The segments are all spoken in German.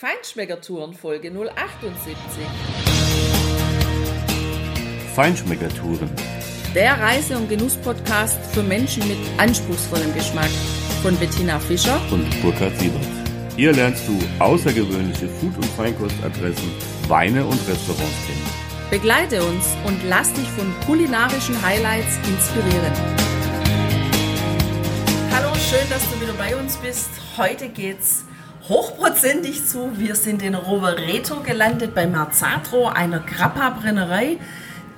Feinschmeckertouren Folge 078. Feinschmeckertouren. Der Reise- und Genuss-Podcast für Menschen mit anspruchsvollem Geschmack von Bettina Fischer und Burkhard Siebert. Hier lernst du außergewöhnliche Food- und Feinkostadressen, Weine und Restaurants kennen. Begleite uns und lass dich von kulinarischen Highlights inspirieren. Hallo, schön, dass du wieder bei uns bist. Heute geht's hochprozentig zu. Wir sind in Rovereto gelandet bei Marzatro, einer Grappa-Brennerei,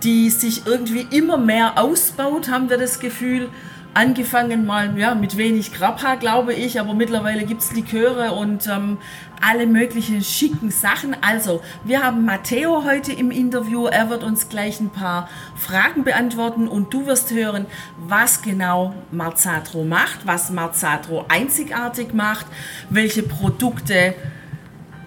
die sich irgendwie immer mehr ausbaut, haben wir das Gefühl. Angefangen mal ja, mit wenig Grappa, glaube ich, aber mittlerweile gibt es Liköre und ähm, alle möglichen schicken Sachen. Also, wir haben Matteo heute im Interview. Er wird uns gleich ein paar Fragen beantworten und du wirst hören, was genau Marzatro macht, was Marzatro einzigartig macht, welche Produkte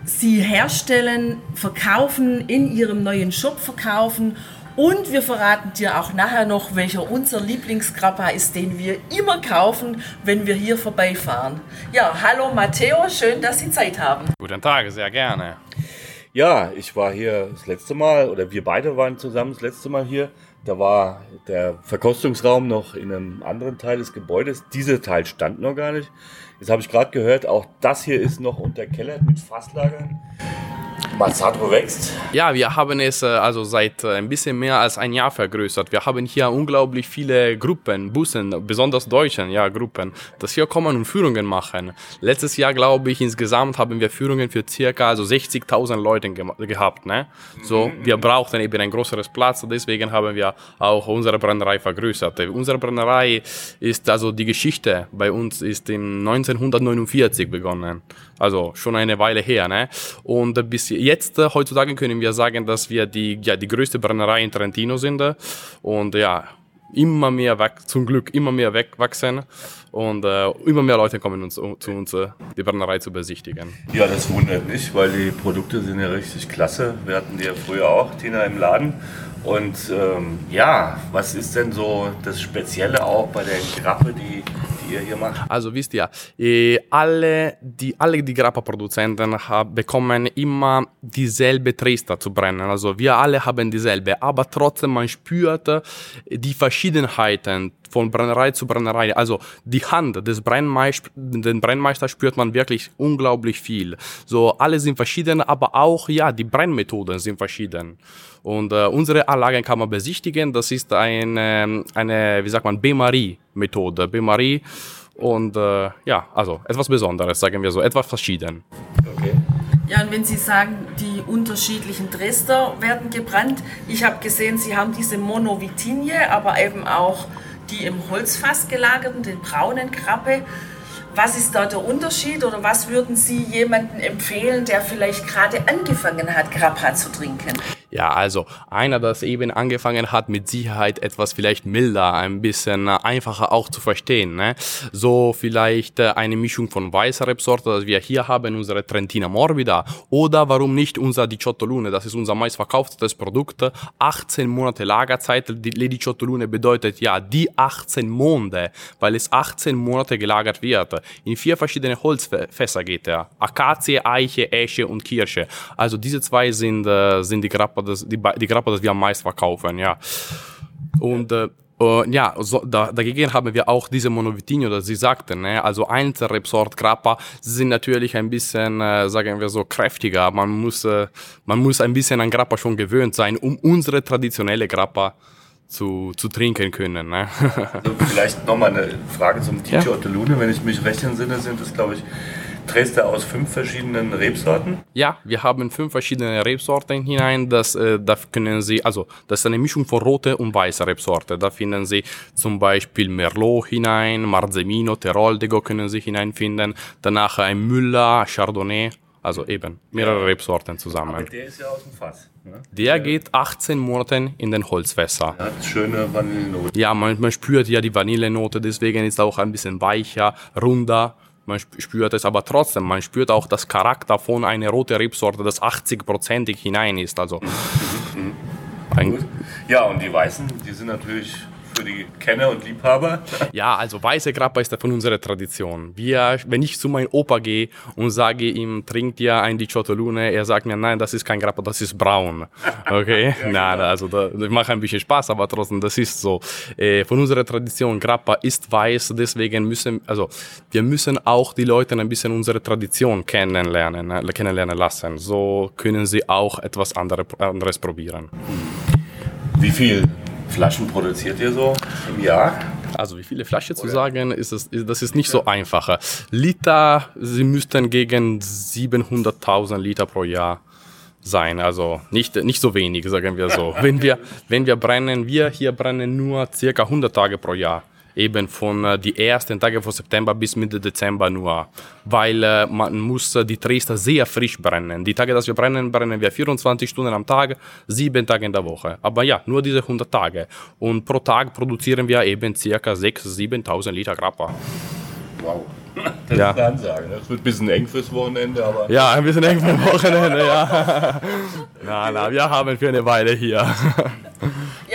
sie herstellen, verkaufen, in ihrem neuen Shop verkaufen und wir verraten dir auch nachher noch, welcher unser Lieblingsgrappa ist, den wir immer kaufen, wenn wir hier vorbeifahren. Ja, hallo Matteo, schön, dass Sie Zeit haben. Guten Tag, sehr gerne. Ja, ich war hier das letzte Mal, oder wir beide waren zusammen das letzte Mal hier. Da war der Verkostungsraum noch in einem anderen Teil des Gebäudes. Dieser Teil stand noch gar nicht. Jetzt habe ich gerade gehört, auch das hier ist noch unterkellert mit Fasslagern. Mazzatro wächst. Ja, wir haben es äh, also seit äh, ein bisschen mehr als ein Jahr vergrößert. Wir haben hier unglaublich viele Gruppen, Bussen, besonders deutschen ja, Gruppen, das hier kommen und Führungen machen. Letztes Jahr, glaube ich, insgesamt haben wir Führungen für circa also 60.000 Leute ge gehabt. Ne? So, wir brauchten eben ein größeres Platz, deswegen haben wir auch unsere Brennerei vergrößert. Unsere Brennerei ist also die Geschichte bei uns ist in 1949 begonnen. Also schon eine Weile her. Ne? Und bis jetzt, äh, heutzutage können wir sagen, dass wir die, ja, die größte Brennerei in Trentino sind. Und ja, immer mehr zum Glück immer mehr wegwachsen und äh, immer mehr Leute kommen uns, zu uns, äh, die Brennerei zu besichtigen. Ja, das wundert nicht, weil die Produkte sind ja richtig klasse. Wir hatten die ja früher auch, Tina, im Laden. Und ähm, ja, was ist denn so das Spezielle auch bei der Grappe, die ihr hier macht? Also wisst ihr, eh, alle die, alle die Grappa-Produzenten bekommen immer dieselbe Trister zu brennen. Also wir alle haben dieselbe, aber trotzdem man spürt die Verschiedenheiten von Brennerei zu Brennerei. Also die Hand des Brennmeisters, den Brennmeister spürt man wirklich unglaublich viel. So alle sind verschieden, aber auch ja die Brennmethoden sind verschieden. Und äh, unsere Anlagen kann man besichtigen. Das ist eine, eine wie sagt man, Bain-Marie-Methode. Bain-Marie und äh, ja, also etwas Besonderes, sagen wir so, etwas verschieden. Okay. Ja, und wenn Sie sagen, die unterschiedlichen Dresder werden gebrannt, ich habe gesehen, Sie haben diese Monovitinie, aber eben auch die im Holzfass gelagerten, den braunen Krabbe. Was ist da der Unterschied oder was würden Sie jemandem empfehlen, der vielleicht gerade angefangen hat, Grappa zu trinken? Ja, also einer, das eben angefangen hat, mit Sicherheit etwas vielleicht milder, ein bisschen einfacher auch zu verstehen. Ne? So vielleicht äh, eine Mischung von weißer Rebsorte, das wir hier haben, unsere Trentina Morbida. Oder warum nicht unser Diciotto Lune, das ist unser meistverkauftes Produkt. 18 Monate Lagerzeit, die Diciotto Lune bedeutet ja die 18 Monate, weil es 18 Monate gelagert wird. In vier verschiedene Holzfässer geht er. Akazie, Eiche, Esche und Kirsche. Also diese zwei sind, äh, sind die Grappa das, die, die Grappa, das wir am meisten verkaufen, ja. Und äh, Uh, ja, so, da, dagegen haben wir auch diese Monovitinho, das Sie sagten. Ne? Also Einzelrebsort Grappa sind natürlich ein bisschen, äh, sagen wir so, kräftiger. Man muss, äh, man muss ein bisschen an Grappa schon gewöhnt sein, um unsere traditionelle Grappa zu, zu trinken können. Ne? also vielleicht nochmal eine Frage zum Ticio ja. Ottelune. Wenn ich mich recht entsinne, sind das, glaube ich, Dresde aus fünf verschiedenen Rebsorten? Ja, wir haben fünf verschiedene Rebsorten hinein. Das, äh, da können Sie, also das ist eine Mischung von rote und weiße Rebsorte. Da finden Sie zum Beispiel Merlot hinein, Marzemino, Teroldego können Sie hineinfinden. Danach ein Müller, Chardonnay. Also eben mehrere ja. Rebsorten zusammen. Aber der ist ja aus dem Fass. Ne? Der geht 18 Monate in den Holzfässer. Ja, schöne Vanillenote. Ja, man, man spürt ja die Vanillenote, deswegen ist er auch ein bisschen weicher, runder man spürt es aber trotzdem, man spürt auch das Charakter von einer roten Rebsorte, das 80-prozentig hinein ist. Also ja, und die Weißen, die sind natürlich für die Kenner und Liebhaber. Ja, also weiße Grappa ist ja von unserer Tradition. Wir, wenn ich zu meinem Opa gehe und sage ihm, trinkt ihr ein Diciotolune, er sagt mir, nein, das ist kein Grappa, das ist braun. Okay? ja, nein, genau. also da, das macht ein bisschen Spaß, aber trotzdem, das ist so. Äh, von unserer Tradition, Grappa ist weiß, deswegen müssen, also wir müssen auch die Leute ein bisschen unsere Tradition kennenlernen, äh, kennenlernen lassen. So können sie auch etwas andere, anderes probieren. Wie viel Flaschen produziert ihr so im Jahr? Also wie viele Flaschen zu sagen, ist es, das ist nicht so einfach. Liter, sie müssten gegen 700.000 Liter pro Jahr sein. Also nicht, nicht so wenig, sagen wir so. Wenn wir, wenn wir brennen, wir hier brennen nur circa 100 Tage pro Jahr eben von äh, die ersten Tage von September bis Mitte Dezember nur, weil äh, man muss äh, die Dresder sehr frisch brennen. Die Tage, dass wir brennen, brennen wir 24 Stunden am Tag, sieben Tage in der Woche. Aber ja, nur diese 100 Tage. Und pro Tag produzieren wir eben circa 6.000, 7.000 Liter Grappa. Wow. Das ja. ist eine Ansage. Das wird ein bisschen eng fürs Wochenende, aber. Ja, ein bisschen eng fürs Wochenende, ja. na, na, wir haben für eine Weile hier.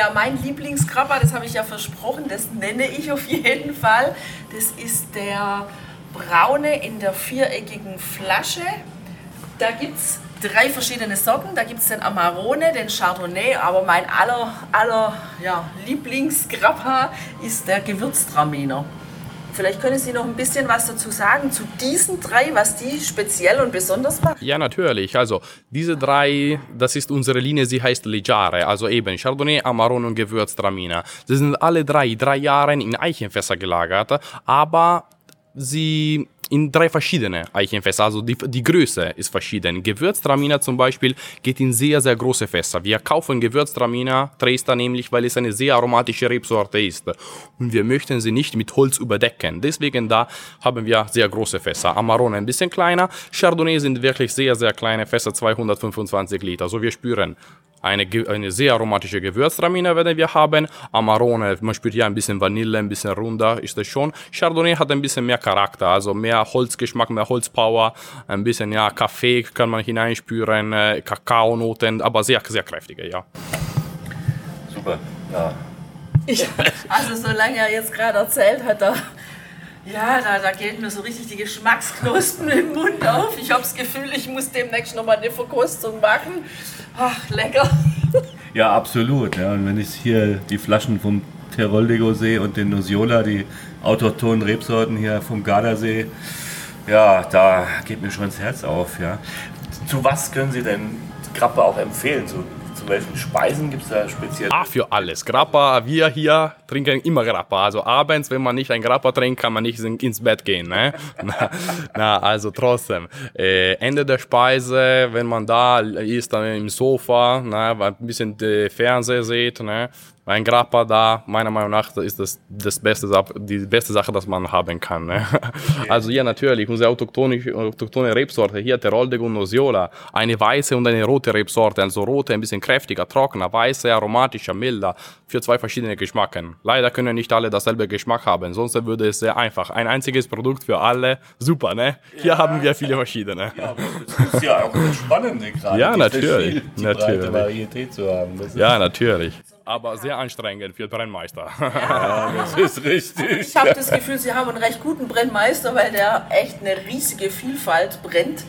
Ja, mein Lieblingskrabber, das habe ich ja versprochen, das nenne ich auf jeden Fall. Das ist der braune in der viereckigen Flasche. Da gibt es drei verschiedene Sorten. Da gibt es den Amarone, den Chardonnay, aber mein aller, aller ja, Lieblingsgrappa ist der Gewürztraminer. Vielleicht können Sie noch ein bisschen was dazu sagen zu diesen drei, was die speziell und besonders machen? Ja, natürlich. Also diese drei, das ist unsere Linie, sie heißt Legiare, also eben Chardonnay, Amarone und Gewürztraminer. Sie sind alle drei, drei Jahre in Eichenfässer gelagert, aber sie in drei verschiedene Eichenfässer. Also die, die Größe ist verschieden. Gewürztraminer zum Beispiel geht in sehr, sehr große Fässer. Wir kaufen Gewürztraminer Dresdner nämlich, weil es eine sehr aromatische Rebsorte ist. Und wir möchten sie nicht mit Holz überdecken. Deswegen da haben wir sehr große Fässer. Amarone ein bisschen kleiner. Chardonnay sind wirklich sehr, sehr kleine Fässer, 225 Liter. Also wir spüren eine, eine sehr aromatische Gewürztraminer werden wir haben. Amarone, man spürt ja ein bisschen Vanille, ein bisschen runder ist das schon. Chardonnay hat ein bisschen mehr Charakter, also mehr Holzgeschmack, mehr Holzpower, ein bisschen ja Kaffee kann man hineinspüren, äh, Kakaonoten, aber sehr, sehr kräftige, ja. Super, ja. Ich, also solange er jetzt gerade erzählt hat, da ja, da, da gehen mir so richtig die Geschmacksknospen im Mund auf. Ich habe das Gefühl, ich muss demnächst nochmal eine Verkostung machen. Ach, lecker. Ja, absolut. Ja. Und wenn ich hier die Flaschen vom Teroldego sehe und den Nosiola, die autochthonen Rebsorten hier vom Gardasee, ja, da geht mir schon das Herz auf. Ja. Zu was können Sie denn Grappe auch empfehlen? So zu welchen Speisen gibt es da speziell? Ah, für alles. Grappa, wir hier trinken immer Grappa. Also abends, wenn man nicht ein Grappa trinkt, kann man nicht ins Bett gehen. Ne? na, na, also trotzdem. Äh, Ende der Speise, wenn man da ist, dann im Sofa, ne, ein bisschen Fernseher sieht, ne, ein Grappa da, meiner Meinung nach, ist das, das beste, die beste Sache, das man haben kann. Ne? Also ja, natürlich, unsere autochtone, autochtone Rebsorte hier, Teroldeg und Nosiola, eine weiße und eine rote Rebsorte, also rote ein bisschen kräftiger, trockener, weiße, aromatischer, milder, für zwei verschiedene Geschmacken. Leider können nicht alle dasselbe Geschmack haben, sonst würde es sehr einfach. Ein einziges Produkt für alle, super, ne? Hier ja, haben wir viele verschiedene. Ja, das ist ja auch das Spannende gerade. Ja, natürlich. Viel, natürlich. Varietät zu haben. ja, natürlich aber sehr anstrengend für Brennmeister. Ja, das ist richtig. Ich habe das Gefühl, Sie haben einen recht guten Brennmeister, weil der echt eine riesige Vielfalt brennt.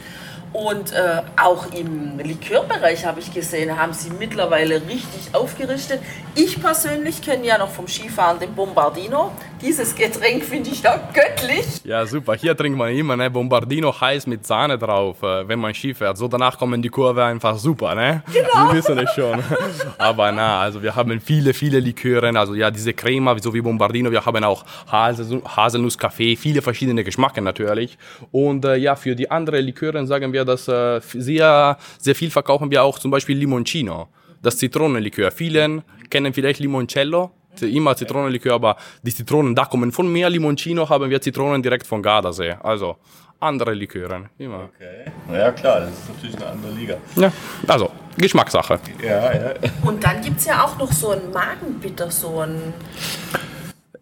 Und äh, auch im Likörbereich habe ich gesehen, haben sie mittlerweile richtig aufgerichtet. Ich persönlich kenne ja noch vom Skifahren den Bombardino. Dieses Getränk finde ich ja göttlich. Ja, super. Hier trinkt man immer ne? Bombardino heiß mit Sahne drauf, äh, wenn man Ski fährt. So danach kommen die Kurve einfach super, ne? Genau. Sie wissen es schon. Aber na, also wir haben viele, viele Likören. Also ja, diese Crema, so wie Bombardino. Wir haben auch Haselnusskaffee, viele verschiedene Geschmacken natürlich. Und äh, ja, für die anderen Likören sagen wir wir das äh, sehr, sehr viel verkaufen wir auch zum Beispiel Limoncino, das Zitronenlikör. Vielen kennen vielleicht Limoncello, immer Zitronenlikör, aber die Zitronen, da kommen von mehr Limoncino, haben wir Zitronen direkt von Gardasee. Also andere Likören, immer. Okay. Ja klar, das ist natürlich eine andere Liga. Ja, also Geschmackssache. Ja, ja. Und dann gibt es ja auch noch so ein Magenbitter, so ein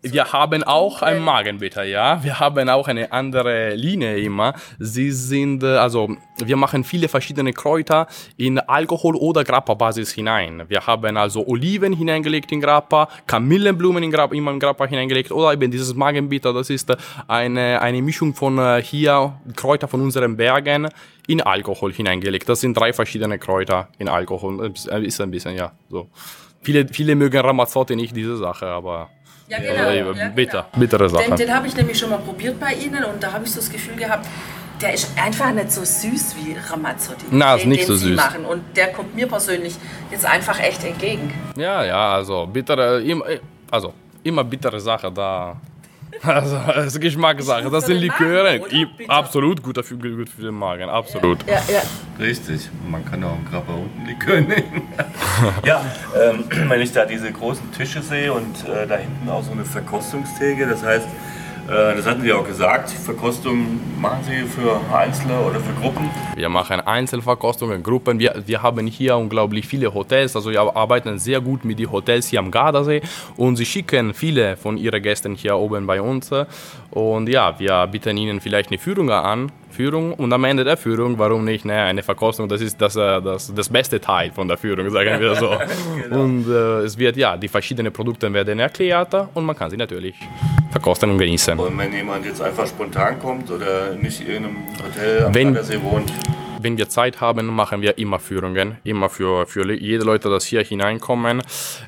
Wir haben auch ein Magenbitter, ja. Wir haben auch eine andere Linie immer. Sie sind, äh, also wir machen viele verschiedene Kräuter in Alkohol- oder Grappa-Basis hinein. Wir haben also Oliven hineingelegt in Grappa, Kamillenblumen in Grappa, immer in Grappa hineingelegt oder eben dieses Magenbitter, das ist eine, eine Mischung von äh, hier Kräuter von unseren Bergen in Alkohol hineingelegt. Das sind drei verschiedene Kräuter in Alkohol. Ist ein bisschen, ja, so. Viele, viele mögen Ramazzotti nicht, diese Sache, aber ja, genau. Ja, ja, bitter, genau. bittere Sache. Den, den habe ich nämlich schon mal probiert bei Ihnen und da habe ich so das Gefühl gehabt, der ist einfach nicht so süß wie Ramazzotti. Na, ist den, nicht den so Sie süß. machen und der kommt mir persönlich jetzt einfach echt entgegen. Ja, ja, also bittere, immer, also immer bittere Sache da. Also, das ist Geschmackssache. Das sind Liköre. Absolut gut für, gut für den Magen, absolut. Ja, ja. Richtig, man kann auch einen Grappa unten Likör nehmen. ja, ähm, wenn ich da diese großen Tische sehe und äh, da hinten auch so eine Verkostungstheke, das heißt, das hatten Sie auch gesagt, Verkostung machen Sie für Einzelne oder für Gruppen. Wir machen Einzelverkostungen, Gruppen. Wir, wir haben hier unglaublich viele Hotels. Also wir arbeiten sehr gut mit den Hotels hier am Gardasee und sie schicken viele von ihren Gästen hier oben bei uns. Und ja, wir bieten ihnen vielleicht eine Führung an. Führung und am Ende der Führung, warum nicht, ne, eine Verkostung, das ist das, äh, das, das beste Teil von der Führung, sagen wir so. Und äh, es wird, ja, die verschiedenen Produkte werden erklärt und man kann sie natürlich verkosten und genießen. Und wenn jemand jetzt einfach spontan kommt oder nicht in einem Hotel am Wenn- Gardasee wohnt, Wenn wir Zeit haben, machen wir immer Führungen, immer für, für jede Leute, das hier hineinkommen.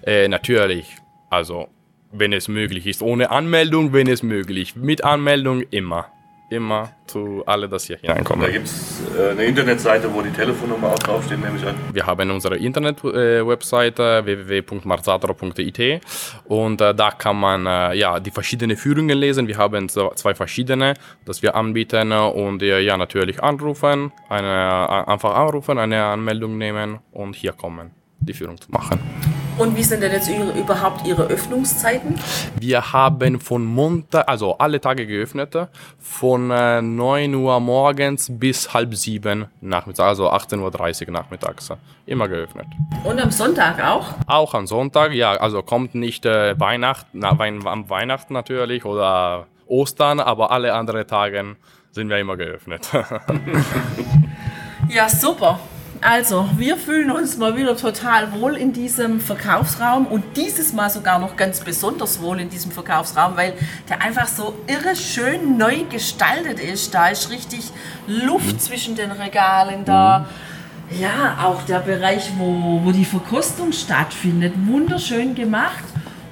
Äh, natürlich, also wenn es möglich ist, ohne Anmeldung, wenn es möglich, mit Anmeldung immer, immer zu alle, das hier da hineinkommen. gibt es äh, eine Internetseite, wo die Telefonnummer auch draufsteht, nehme ich an. Wir haben unsere Internet-Webseite www.marzatro.it und äh, da kann man äh, ja die verschiedenen Führungen lesen. Wir haben zwei verschiedene, das wir anbieten und äh, ja natürlich anrufen, eine, äh, einfach anrufen, eine Anmeldung nehmen und hier kommen, die Führung zu machen. Und wie sind denn jetzt ihre, überhaupt Ihre Öffnungszeiten? Wir haben von Montag, also alle Tage geöffnet, von äh, 9 Uhr morgens bis halb sieben nachmittags, also 18.30 Uhr nachmittags. Immer geöffnet. Und am Sonntag auch? Auch am Sonntag, ja, also kommt nicht äh, Weihnachten, na, Wein, am Weihnachten natürlich oder Ostern, aber alle anderen Tage sind wir immer geöffnet. Ja, super. Also, wir fühlen uns mal wieder total wohl in diesem Verkaufsraum und dieses Mal sogar noch ganz besonders wohl in diesem Verkaufsraum, weil der einfach so irre schön neu gestaltet ist. Da ist richtig Luft zwischen den Regalen da. Ja, auch der Bereich, wo, wo die Verkostung stattfindet, wunderschön gemacht.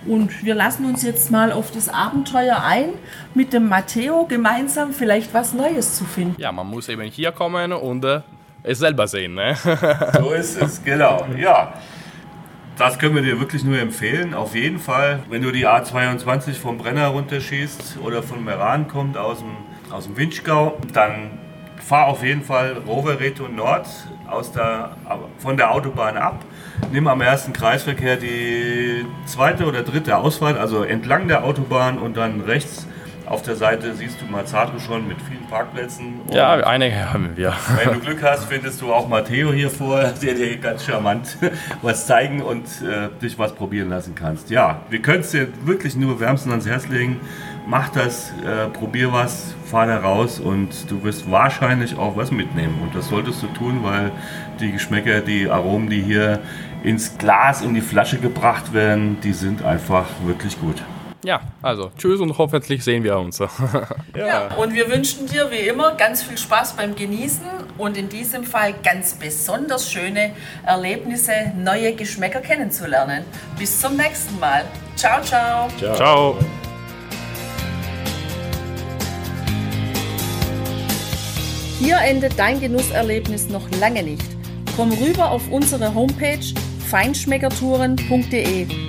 Und wir lassen uns jetzt mal auf das Abenteuer ein, mit dem Matteo gemeinsam vielleicht was Neues zu finden. ja, man muss eben hier kommen und äh, es selber sehen. Ne? So ist es, genau. Ja, das können wir dir wirklich nur empfehlen. Auf jeden Fall, wenn du die A22 vom Brenner runterschießt oder von Meran kommt aus dem, aus dem Winchgau, dann fahr auf jeden Fall Rovereto Nord aus der, von der Autobahn ab. Nimm am ersten Kreisverkehr die zweite oder dritte Ausfahrt, also entlang der Autobahn und dann rechts auf der Seite siehst du Mazzatro schon mit vielen Parkplätzen. Ja, einige haben wir. wenn du Glück hast, findest du auch Matteo hier vor, der dir ganz charmant was zeigen und äh, dich was probieren lassen kannst. Ja, wir können es dir wirklich nur wärmstens ans Herz legen. Mach das, äh, probier was, fahr da raus und du wirst wahrscheinlich auch was mitnehmen. Und das solltest du tun, weil die Geschmäcker, die Aromen, die hier ins Glas, in die Flasche gebracht werden, die sind einfach wirklich gut. Ja, also tschüss und hoffentlich sehen wir uns. Ja, und wir wünschen dir wie immer ganz viel Spaß beim Genießen und in diesem Fall ganz besonders schöne Erlebnisse, neue Geschmäcker kennenzulernen. Bis zum nächsten Mal. Ciao, ciao. Ciao. Hier endet dein Genusserlebnis noch lange nicht. Komm rüber auf unsere Homepage feinschmeckertouren.de